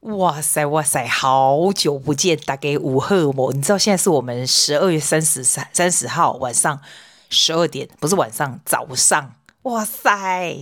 哇塞哇塞，好久不见，大家有好无？你知道现在是我们十二月三十三三十号晚上十二点，不是晚上，早上。哇塞！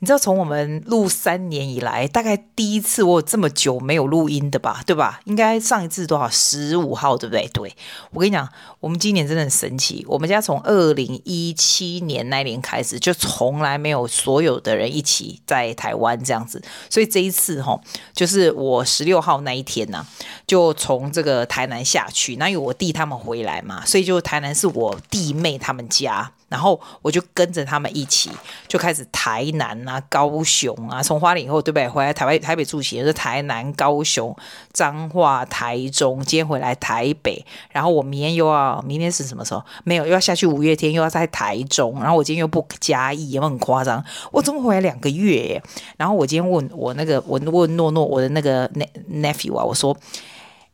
你知道从我们录三年以来，大概第一次我有这么久没有录音的吧？对吧？应该上一次多少？十五号，对不对？对，我跟你讲，我们今年真的很神奇。我们家从二零一七年那年开始，就从来没有所有的人一起在台湾这样子。所以这一次哈，就是我十六号那一天呢、就从这个台南下去，那有我弟他们回来嘛，所以就台南是我弟妹他们家。然后我就跟着他们一起，就开始台南啊、高雄啊，从花莲以后对不对？回来台北台北住起，就是台南、高雄、彰化、台中，今天回来台北。然后我明天又要，明天是什么时候？没有，又要下去五月天，又要在台中。然后我今天又不嘉义，有没有很夸张？我怎么回来两个月耶？然后我今天问我那个，我问诺诺我的那个 nephew 啊，我说。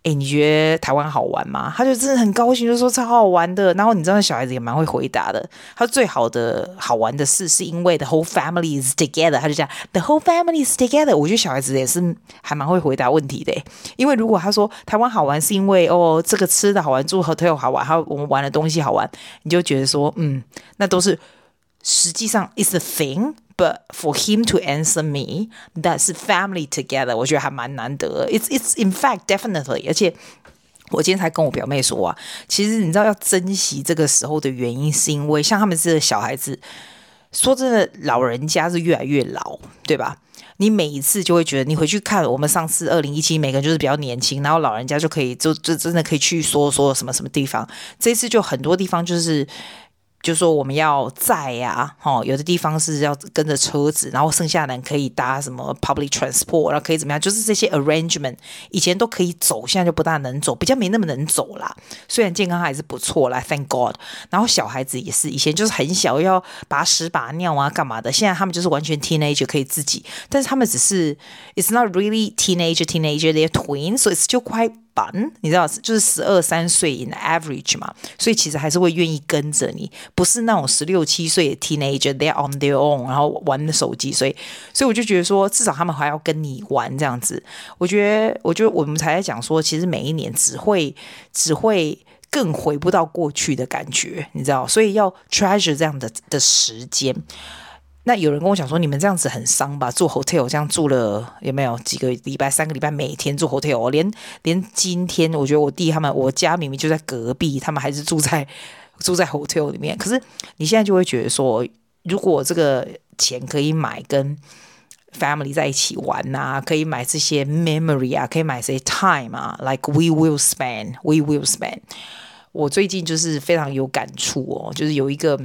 哎，你觉得台湾好玩吗？他就真的很高兴，就说超好玩的。然后你知道，小孩子也蛮会回答的。他最好的好玩的事是因为 the whole family is together。他就讲 the whole family is together。我觉得小孩子也是还蛮会回答问题的。因为如果他说台湾好玩是因为哦这个吃的好玩，住 hotel 好玩，还有我们玩的东西好玩，你就觉得说嗯，那都是实际上 is the thing。But for him to answer me, that's family together，我觉得还蛮难得。It's it's in fact definitely，而且我今天才跟我表妹说啊，其实你知道要珍惜这个时候的原因，是因为像他们这个小孩子，说真的，老人家是越来越老，对吧？你每一次就会觉得，你回去看我们上次二零一七，每个人就是比较年轻，然后老人家就可以就就真的可以去说说什么什么地方，这次就很多地方就是。就说我们要载呀，哦，有的地方是要跟着车子，然后剩下的人可以搭什么 public transport，然后可以怎么样？就是这些 arrangement，以前都可以走，现在就不大能走，比较没那么能走啦。虽然健康还是不错啦，thank God。然后小孩子也是，以前就是很小要把屎把尿啊干嘛的，现在他们就是完全 teenager 可以自己，但是他们只是 it's not really teenager teenager，they're twins，so it's still quite。你知道，就是十二三岁 in average 嘛，所以其实还是会愿意跟着你，不是那种十六七岁的 teenager，they're on their own，然后玩的手机，所以，所以我就觉得说，至少他们还要跟你玩这样子。我觉得，我觉得我们才在讲说，其实每一年只会只会更回不到过去的感觉，你知道，所以要 treasure 这样的的时间。那有人跟我讲说，你们这样子很伤吧？住 hotel 这样住了有没有几个礼拜？三个礼拜每天住 hotel，连连今天我觉得我弟他们，我家明明就在隔壁，他们还是住在住在 hotel 里面。可是你现在就会觉得说，如果这个钱可以买跟 family 在一起玩呐、啊，可以买这些 memory 啊，可以买这些 time 啊，like we will spend，we will spend。我最近就是非常有感触哦，就是有一个。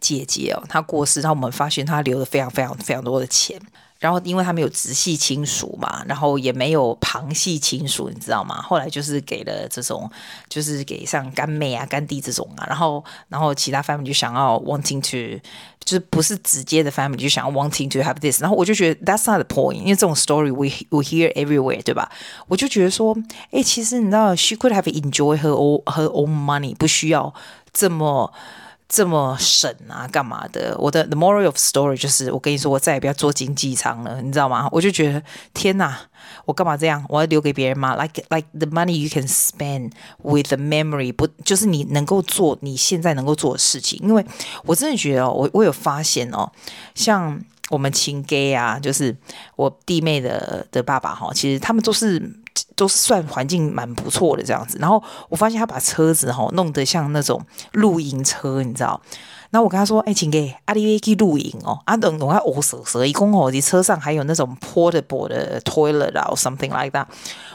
姐姐哦，她过世，然后我们发现她留了非常非常非常多的钱，然后因为他没有直系亲属嘛，然后也没有旁系亲属，你知道吗？后来就是给了这种，就是给像干妹啊、干弟这种啊，然后然后其他 family 就想要 wanting to，就是不是直接的 family 就想要 wanting to have this，然后我就觉得 that's not the point，因为这种 story we we hear everywhere，对吧？我就觉得说，哎，其实你知道，she could have enjoy her own her own money，不需要这么。这么省啊，干嘛的？我的 the moral of story 就是，我跟你说，我再也不要坐经济舱了，你知道吗？我就觉得天哪，我干嘛这样？我要留给别人吗？Like like the money you can spend with the memory，不就是你能够做你现在能够做的事情？因为我真的觉得哦，我我有发现哦，像我们亲家啊，就是我弟妹的的爸爸哈，其实他们都是。都是算环境蛮不错的这样子，然后我发现他把车子哈弄得像那种露营车，你知道？然后我跟他说：“哎，请给阿弟去露营哦。”啊，等等，我我蛇蛇一公哦，你车上还有那种 portable 的 toilet 啊，something like that。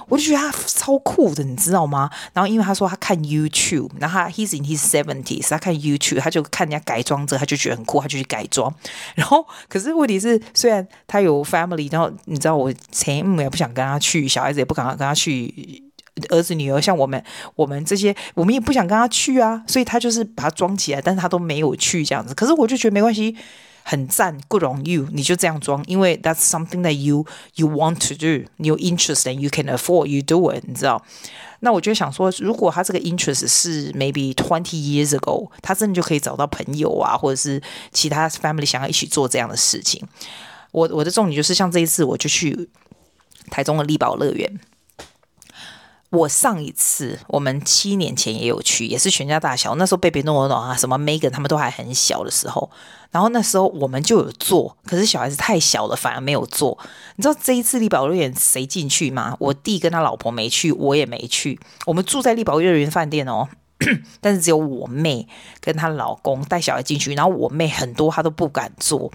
我就觉得他超酷的，你知道吗？然后因为他说他看 YouTube，然后他 he's in his seventies，他看 YouTube，他就看人家改装这，他就觉得很酷，他就去改装。然后可是问题是，虽然他有 family，然后你知道我前母也不想跟他去，小孩子也不敢跟他去。儿子女儿像我们，我们这些，我们也不想跟他去啊，所以他就是把它装起来，但是他都没有去这样子。可是我就觉得没关系，很赞，good on you，你就这样装，因为 that's something that you you want to do，你有 interest and you can afford，you do it，你知道？那我就想说，如果他这个 interest 是 maybe twenty years ago，他真的就可以找到朋友啊，或者是其他 family 想要一起做这样的事情。我我的重点就是像这一次，我就去。台中的丽宝乐园。我上一次，我们七年前也有去，也是全家大小。那时候贝贝、诺诺啊，什么 Megan 他们都还很小的时候，然后那时候我们就有坐，可是小孩子太小了，反而没有坐。你知道这一次丽宝乐园谁进去吗？我弟跟他老婆没去，我也没去。我们住在丽宝乐园饭店哦，但是只有我妹跟她老公带小孩进去，然后我妹很多她都不敢坐。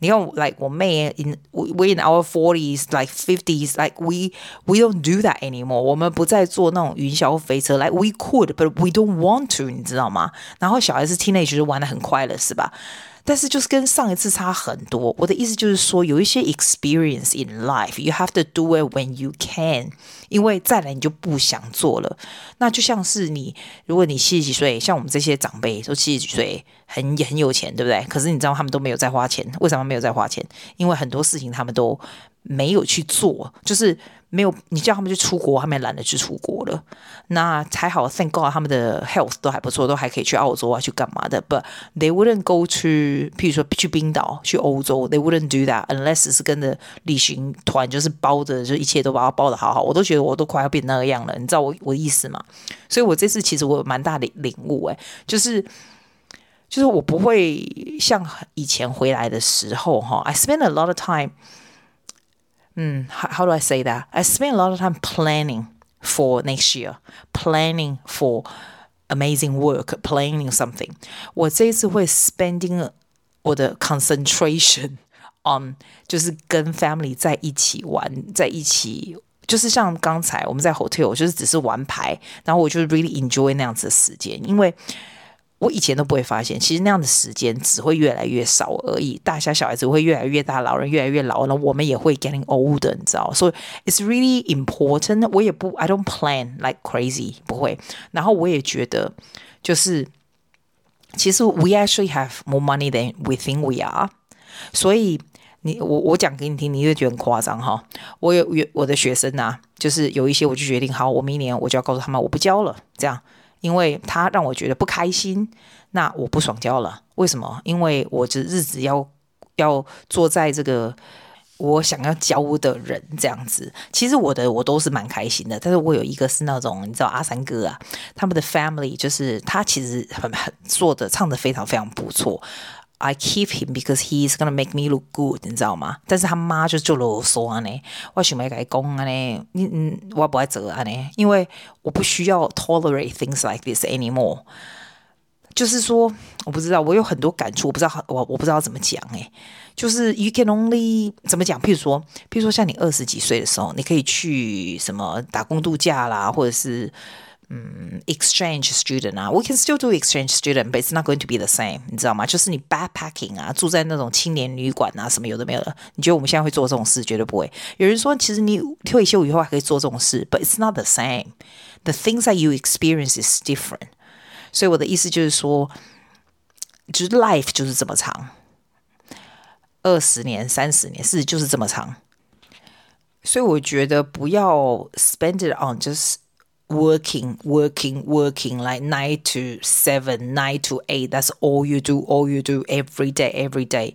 你看，like 我妹 in we in our forties, like fifties, like we we don't do that anymore。我们不再坐那种云霄飞车，like we could, but we don't want to，你知道吗？然后小孩子 teenage 就玩得很快乐，是吧？ 但是就是跟上一次差很多。我的意思就是说，有一些 experience in life，you have to do it when you can，因为再来你就不想做了。那就像是你，如果你七十几岁，像我们这些长辈都七十几岁，很很有钱，对不对？可是你知道他们都没有在花钱，为什么没有在花钱？因为很多事情他们都没有去做，就是。没有，你叫他们去出国，他们也懒得去出国了。那还好，Thank God，他们的 health 都还不错，都还可以去澳洲啊，去干嘛的？But they wouldn't go to，譬如说去冰岛、去欧洲，they wouldn't do that unless 是跟着旅行团，就是包着，就一切都把它包得好好。我都觉得我都快要变那个样了，你知道我我的意思吗？所以我这次其实我有蛮大的领悟，诶，就是就是我不会像以前回来的时候，哈，I spend a lot of time。嗯，how how do I say that? I spend a lot of time planning for next year, planning for amazing work, planning something. 我这一次会 spending 我的 concentration on 就是跟 family 在一起玩，在一起，就是像刚才我们在 hotel，就是只是玩牌，然后我就 really enjoy 那样子的时间，因为。 我以前都不会发现，其实那样的时间只会越来越少而已。大家小孩子会越来越大，老人越来越老，那我们也会 getting older，你知道？所以 it's really important。我也不，I don't plan like crazy，不会。然后我也觉得，就是其实 we actually have more money than we think we are。所以你我我讲给你听，你会觉得很夸张哈。我有有我的学生啊，就是有一些我就决定，好，我明年我就要告诉他们，我不教了，这样。因为他让我觉得不开心，那我不爽交了。为什么？因为我这日子要要坐在这个我想要交的人这样子。其实我的我都是蛮开心的，但是我有一个是那种你知道阿三哥啊，他们的 family 就是他其实很很做的唱的非常非常不错。I keep him because he's gonna make me look good，你知道吗？但是他妈就做啰嗦啊呢，我想要跟他讲啊呢，你嗯，我不爱做啊呢，因为我不需要 tolerate things like this anymore。就是说，我不知道，我有很多感触，我不知道，我我不知道怎么讲诶，就是 you can only 怎么讲？譬如说，譬如说，像你二十几岁的时候，你可以去什么打工度假啦，或者是。嗯，exchange student 啊，we can still do exchange student，but it's not going to be the same，你知道吗？就是你 backpacking 啊，住在那种青年旅馆啊，什么有的没有的。你觉得我们现在会做这种事？绝对不会。有人说，其实你退休以后还可以做这种事，but it's not the same。The things that you experience is different。所以我的意思就是说，就是 life 就是这么长，二十年、三十年，事实就是这么长。所以我觉得不要 spend it on just Working, working, working like nine to seven, nine to eight. That's all you do, all you do every day, every day.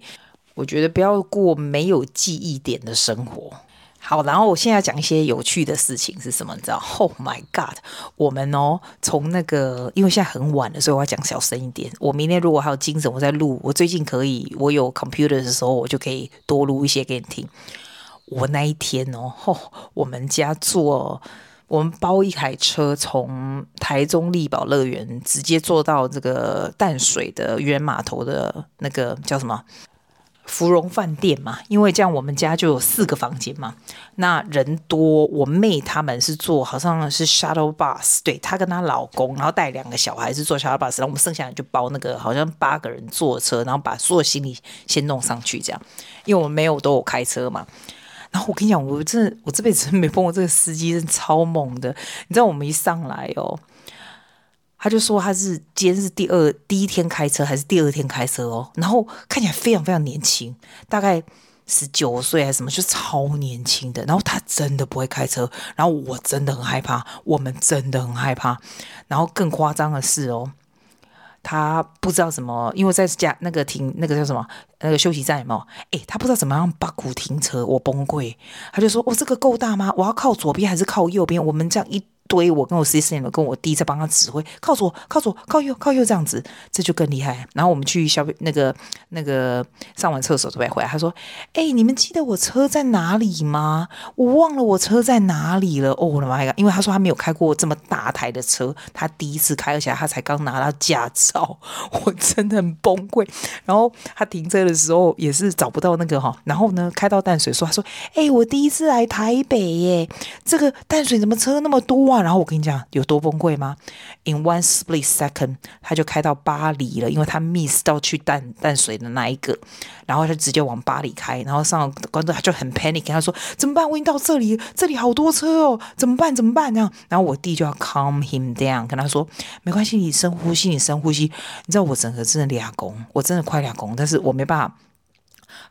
我觉得不要过没有记忆点的生活。好，然后我现在讲一些有趣的事情是什么？你知道？Oh my God！我们哦，从那个，因为现在很晚了，所以我要讲小声一点。我明天如果还有精神，我再录。我最近可以，我有 computer 的时候，我就可以多录一些给你听。我那一天哦，哦 我们家做。我们包一台车从台中丽宝乐园直接坐到这个淡水的渔人码头的那个叫什么芙蓉饭店嘛，因为这样我们家就有四个房间嘛。那人多，我妹他们是坐好像是 shuttle bus，对，她跟她老公，然后带两个小孩是坐 shuttle bus，然后我们剩下人就包那个好像八个人坐车，然后把所有行李先弄上去这样，因为我们没有都有开车嘛。然后我跟你讲，我真的，我这辈子没碰过这个司机，真超猛的。你知道我们一上来哦，他就说他是今天是第二第一天开车，还是第二天开车哦？然后看起来非常非常年轻，大概十九岁还是什么，就超年轻的。然后他真的不会开车，然后我真的很害怕，我们真的很害怕。然后更夸张的是哦。他不知道怎么，因为在家那个停那个叫什么那个休息站有没有？诶，他不知道怎么样把鼓停车，我崩溃。他就说：“我、哦、这个够大吗？我要靠左边还是靠右边？我们这样一。”所以我跟我 s i s t e 跟我弟在帮他指挥，靠左，靠左，靠右，靠右这样子，这就更厉害。然后我们去消费那个那个上完厕所准备回来，他说：“哎、你们记得我车在哪里吗？我忘了我车在哪里了。”哦，我的妈呀！因为他说他没有开过这么大台的车，他第一次开，而且他才刚拿到驾照，我真的很崩溃。然后他停车的时候也是找不到那个哈，然后呢开到淡水说：“他说，哎、我第一次来台北耶，这个淡水怎么车那么多啊？”然后我跟你讲有多崩溃吗？In one split second，他就开到巴黎了，因为他 miss 到去淡淡水的那一个，然后他就直接往巴黎开，然后上观众他就很 panic，跟他说怎么办？我已经到这里，这里好多车哦，怎么办？怎么办？这样，然后我弟就要 calm him down，跟他说没关系，你深呼吸，你深呼吸。你知道我整个真的俩公，我真的快俩公，但是我没办法。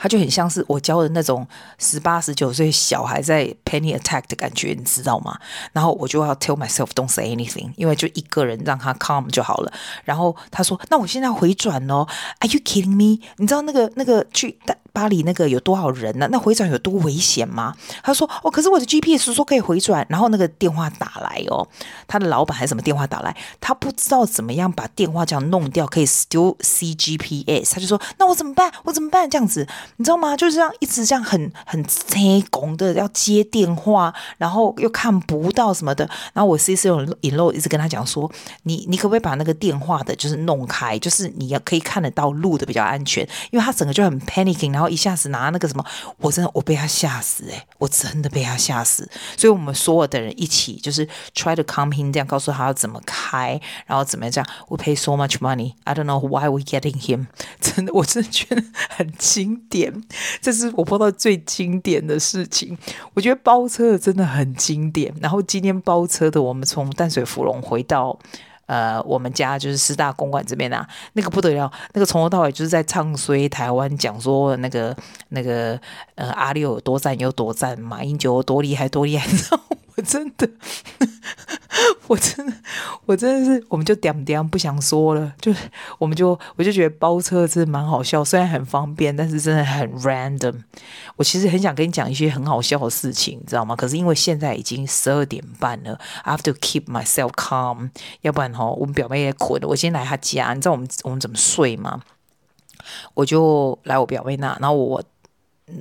他就很像是我教的那种十八十九岁小孩在 panic attack 的感觉，你知道吗？然后我就要 tell myself don't say anything，因为就一个人让他 calm 就好了。然后他说：“那我现在回转哦，Are you kidding me？你知道那个那个去巴黎那个有多少人呢？那回转有多危险吗？”他说：“哦，可是我的 GPS 说可以回转。”然后那个电话打来哦，他的老板还是什么电话打来，他不知道怎么样把电话这样弄掉，可以 still CGPS。他就说：“那我怎么办？我怎么办？这样子。”你知道吗？就是这样，一直这样很很催工的要接电话，然后又看不到什么的。然后我 C C 有引漏，一直跟他讲说：“你你可不可以把那个电话的，就是弄开，就是你要可以看得到路的比较安全。”因为他整个就很 panicking，然后然后一下子拿那个什么，我真的我被他吓死诶、我真的被他吓死。所以我们所有的人一起就是 try to calm him，这样告诉他要怎么开，然后怎么样这样。We pay so much money, I don't know why we getting him。真的，我真的觉得很经典。这是我碰到最经典的事情，我觉得包车真的很经典。然后今天包车的，我们从淡水芙蓉回到呃我们家，就是师大公馆这边啊，那个不得了，那个从头到尾就是在唱衰台湾，讲说那个那个呃阿六有多赞有多赞，马英九有多厉害多厉害，我真的。我真的，我真的是，我们就点点不想说了，就是我们就我就觉得包车真的蛮好笑，虽然很方便，但是真的很 random。我其实很想跟你讲一些很好笑的事情，你知道吗？可是因为现在已经十二点半了，I have to keep myself calm，要不然哈，我们表妹也困了。我先来她家，你知道我们我们怎么睡吗？我就来我表妹那，然后我。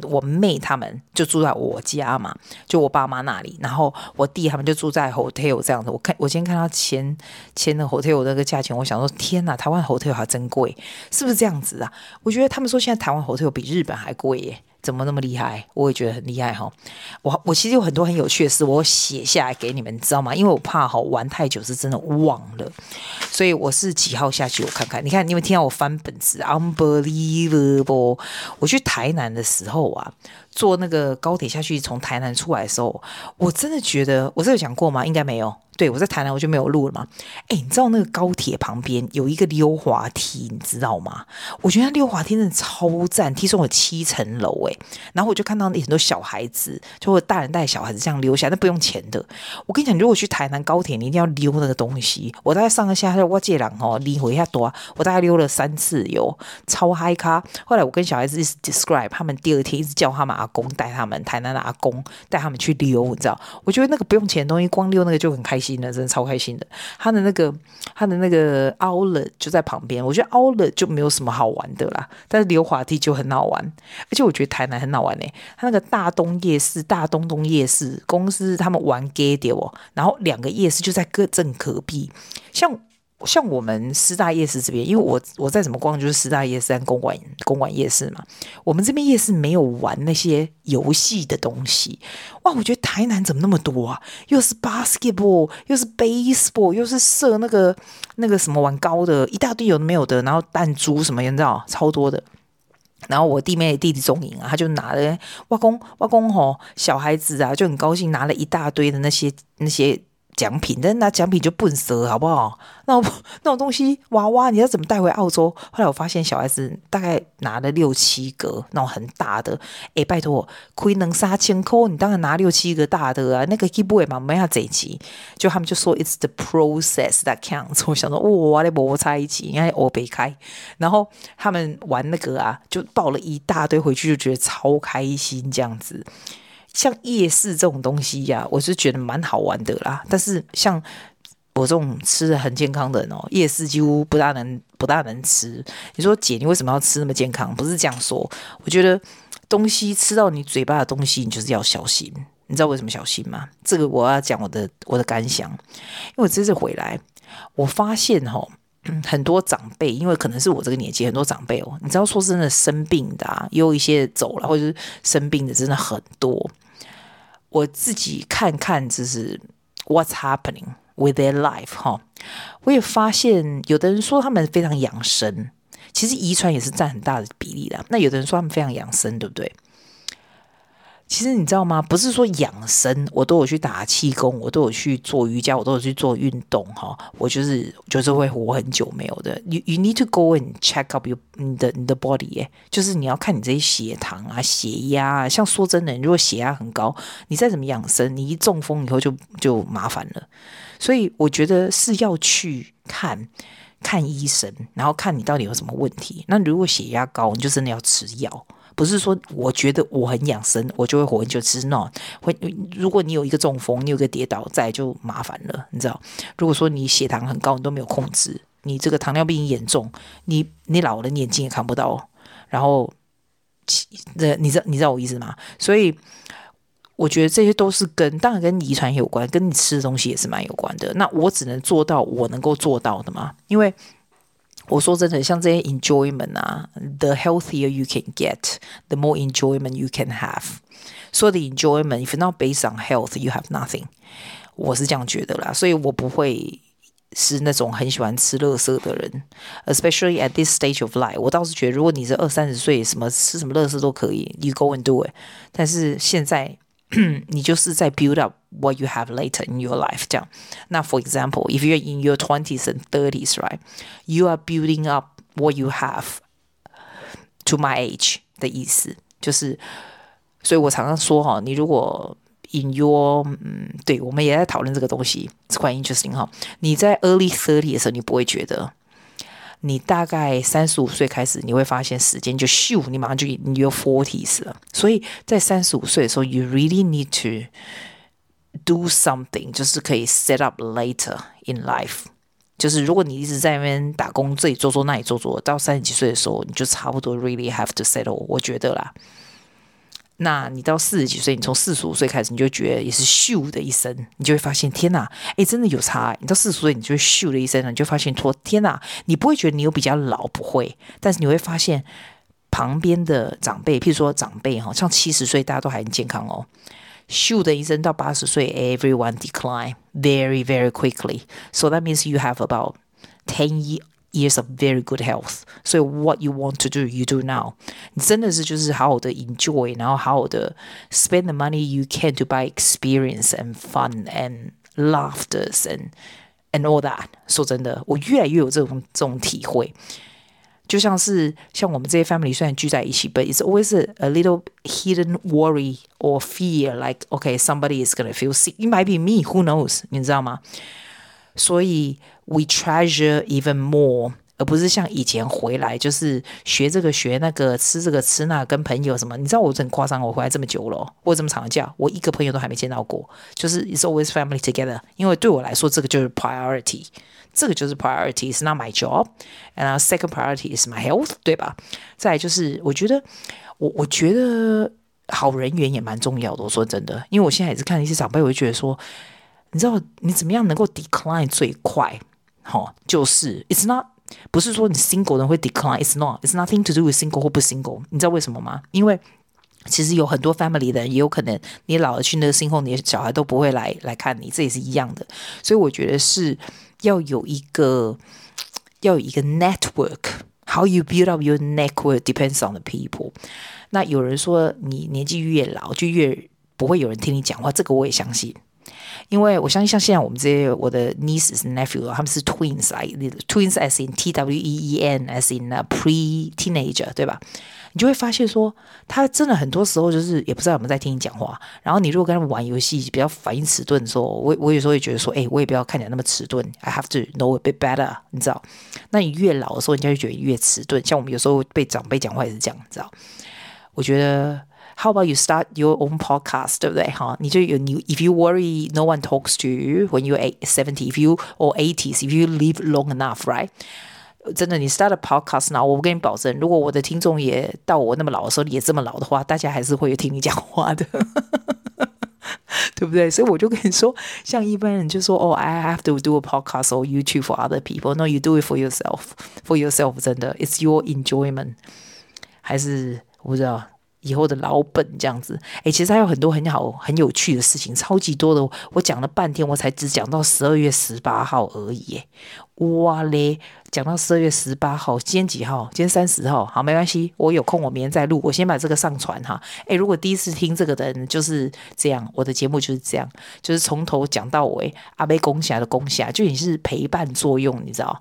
我妹他们就住在我家嘛，就我爸妈那里，然后我弟他们就住在 hotel 这样子。我看我今天看到签签的 hotel 那个价钱，我想说天哪，台湾 hotel 还真贵，是不是这样子啊？我觉得他们说现在台湾 hotel 比日本还贵耶。怎么那么厉害？我也觉得很厉害哈。我我其实有很多很有趣的事，我写下来给你们，你知道吗？因为我怕哈玩太久是真的忘了，所以我是几号下去？我看看，你看，你有听到我翻本子？Unbelievable！我去台南的时候啊，坐那个高铁下去，从台南出来的时候，我真的觉得，我这有讲过吗？应该没有。对，我在台南我就没有录了嘛。哎，你知道那个高铁旁边有一个溜滑梯，你知道吗？我觉得溜滑梯真的超赞，听说有七层楼哎。然后我就看到很多小孩子，就大人带小孩子这样溜下，那不用钱的。我跟你讲，如果去台南高铁，你一定要溜那个东西。我大概上个下就我借两哦，你回一下多，我大概溜了三次有超嗨咖。后来我跟小孩子一直 describe，他们第二天一直叫他们阿公带他们台南的阿公带他们去溜，你知道？我觉得那个不用钱的东西，光溜那个就很开心了。真的超开心的，他的那个他的那个凹了就在旁边，我觉得凹了就没有什么好玩的啦，但是溜滑梯就很好玩，而且我觉得台台南很好玩呢、欸。他那个大东夜市、大东东夜市公司他们玩 gay 哦，然后两个夜市就在各镇隔壁，像。像我们师大夜市这边，因为我我再怎么逛就是师大夜市跟公馆公馆夜市嘛。我们这边夜市没有玩那些游戏的东西。哇，我觉得台南怎么那么多啊？又是 basketball，又是 baseball，又是射那个那个什么玩高的，一大堆有没有的，然后弹珠什么，你知道超多的。然后我弟妹弟弟中影啊，他就拿了外公外公吼小孩子啊就很高兴，拿了一大堆的那些那些。奖品，但是拿奖品就笨蛇，好不好？那 那种东西娃娃，你要怎么带回澳洲？后来我发现小孩子大概拿了六七个那种很大的，哎，拜托，亏能杀千扣，你当然拿六七个大的啊。那个 keyboard 嘛，没下这一集，就他们就说 it's the process that counts。我想说，哇，那摩擦一起，应该欧北开。然后他们玩那个啊，就抱了一大堆回去，就觉得超开心这样子。像夜市这种东西呀、我是觉得蛮好玩的啦。但是像我这种吃的很健康的人哦，夜市几乎不大能不大能吃。你说姐，你为什么要吃那么健康？不是这样说。我觉得东西吃到你嘴巴的东西，你就是要小心。你知道为什么小心吗？这个我要讲我的我的感想。因为我这次回来，我发现哈、哦，很多长辈，因为可能是我这个年纪，很多长辈哦，你知道说真的生病的啊，也有一些走了，或者是生病的真的很多。我自己看看，就是 What's happening with their life 哈，我也发现，有的人说他们非常养生，其实遗传也是占很大的比例的。那有的人说他们非常养生，对不对？其实你知道吗？不是说养生，我都有去打气功，我都有去做瑜伽，我都有去做运动哈。我就是就是会活很久没有的。You you need to go and check up your 你的你的 body 耶，就是你要看你这些血糖啊、血压啊。像说真的，如果血压很高，你再怎么养生，你一中风以后就就麻烦了。所以我觉得是要去看看医生，然后看你到底有什么问题。那如果血压高，你就真的要吃药。不是说我觉得我很养生，我就会活很久。其实 no，会如果你有一个中风，你有个跌倒，再就麻烦了。你知道，如果说你血糖很高，你都没有控制，你这个糖尿病严重，你你老了，你眼睛也看不到。然后，这你知道你知道我意思吗？所以我觉得这些都是跟当然跟遗传有关，跟你吃的东西也是蛮有关的。那我只能做到我能够做到的嘛，因为。我说真的，像这些 enjoyment 啊，the healthier you can get，the more enjoyment you can have。所有的 enjoyment，if not based on health，you have nothing。我是这样觉得啦，所以我不会是那种很喜欢吃垃圾的人，especially at this stage of life。我倒是觉得，如果你是二三十岁，什么吃什么垃圾都可以，you go and do it。但是现在。 你就是在 build up what you have later in your life，这样。那 for example，if you're in your twenties and thirties，right，you are building up what you have to my age 的意思，就是，所以我常常说哈，你如果 in your，嗯，对，我们也在讨论这个东西，it's quite interesting 哈。你在 early thirty 的时候，你不会觉得。 你大概三十五岁开始，你会发现时间就咻，你马上就 in your forties 了。所以在三十五岁的时候，you really need to do something，就是可以 set up later in life。就是如果你一直在那边打工，这里做做那里做做，到三十几岁的时候，你就差不多 really have to settle。我觉得啦。那你到四十几岁，你从四十五岁开始，你就觉得也是咻的一声，你就会发现天哪，诶，真的有差。你到四十岁，你就会咻的一声，你就发现说天哪，你不会觉得你有比较老，不会，但是你会发现旁边的长辈，譬如说长辈哈，像七十岁大家都还很健康哦，咻的一声到八十岁，everyone decline very very quickly，so that means you have about ten years。Years of very good health，所以 what you want to do, you do now。你真的是就是好好的 enjoy，然后好好的 spend the money you can to buy experience and fun and laughters and and all that。说真的，我越来越有这种这种体会，就像是像我们这些 family 虽然聚在一起，but it's always a, a little hidden worry or fear like okay somebody is gonna feel sick. It might be me, who knows？你知道吗？所以 ，we treasure even more，而不是像以前回来就是学这个学那个，吃这个吃那，跟朋友什么。你知道我很夸张，我回来这么久了，我这么长的假，我一个朋友都还没见到过。就是 it's always family together，因为对我来说，这个就是 priority，这个就是 priority is not my job，and second priority is my health，对吧？再就是，我觉得我我觉得好人缘也蛮重要的。我说真的，因为我现在也是看一些长辈，我就觉得说。你知道你怎么样能够 decline 最快？好、哦，就是 it's not 不是说你 single 人会 decline，it's not，it's nothing to do with single 或不 single。你知道为什么吗？因为其实有很多 family 的人也有可能，你老了去那个 single，你的小孩都不会来来看你，这也是一样的。所以我觉得是要有一个要有一个 network。How you build up your network depends on the people。那有人说你年纪越老就越不会有人听你讲话，这个我也相信。因为我相信像现在我们这些我的 nieces nephew 他们是 twins，like，twins as in T W E E N as in a pre teenager，对吧？你就会发现说，他真的很多时候就是也不知道有没有在听你讲话。然后你如果跟他们玩游戏比较反应迟钝的时候，我我有时候会觉得说，哎，我也不要看起来那么迟钝，I have to know a bit better，你知道？那你越老的时候，人家就觉得越迟钝。像我们有时候被长辈讲话也是这样，你知道？我觉得。How about you start your own podcast，对不对？哈，你就有你，if you worry no one talks to you when you're eight seventy，if you or eighties，if you live long enough，right？真的，你 start a podcast，那我跟你保证，如果我的听众也到我那么老的时候，也这么老的话，大家还是会有听你讲话的，对不对？所以我就跟你说，像一般人就说，哦，I have to do a podcast or YouTube for other people。No，you do it for yourself，for yourself。真的，it's your enjoyment。还是我不知道。 以后的老本这样子，诶，其实还有很多很好、很有趣的事情，超级多的。我讲了半天，我才只讲到十二月十八号而已。哇嘞，讲到十二月十八号，今天几号？今天三十号。好，没关系，我有空我明天再录。我先把这个上传哈。诶，如果第一次听这个的人就是这样，我的节目就是这样，就是从头讲到尾，阿妹攻下的攻下，就你是陪伴作用，你知道。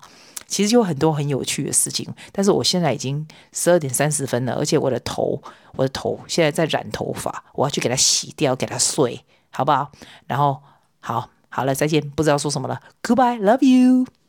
其实有很多很有趣的事情，但是我现在已经十二点三十分了，而且我的头，我的头现在在染头发，我要去给它洗掉，给它睡，好不好？然后，好，好了，再见，不知道说什么了，Goodbye，love you。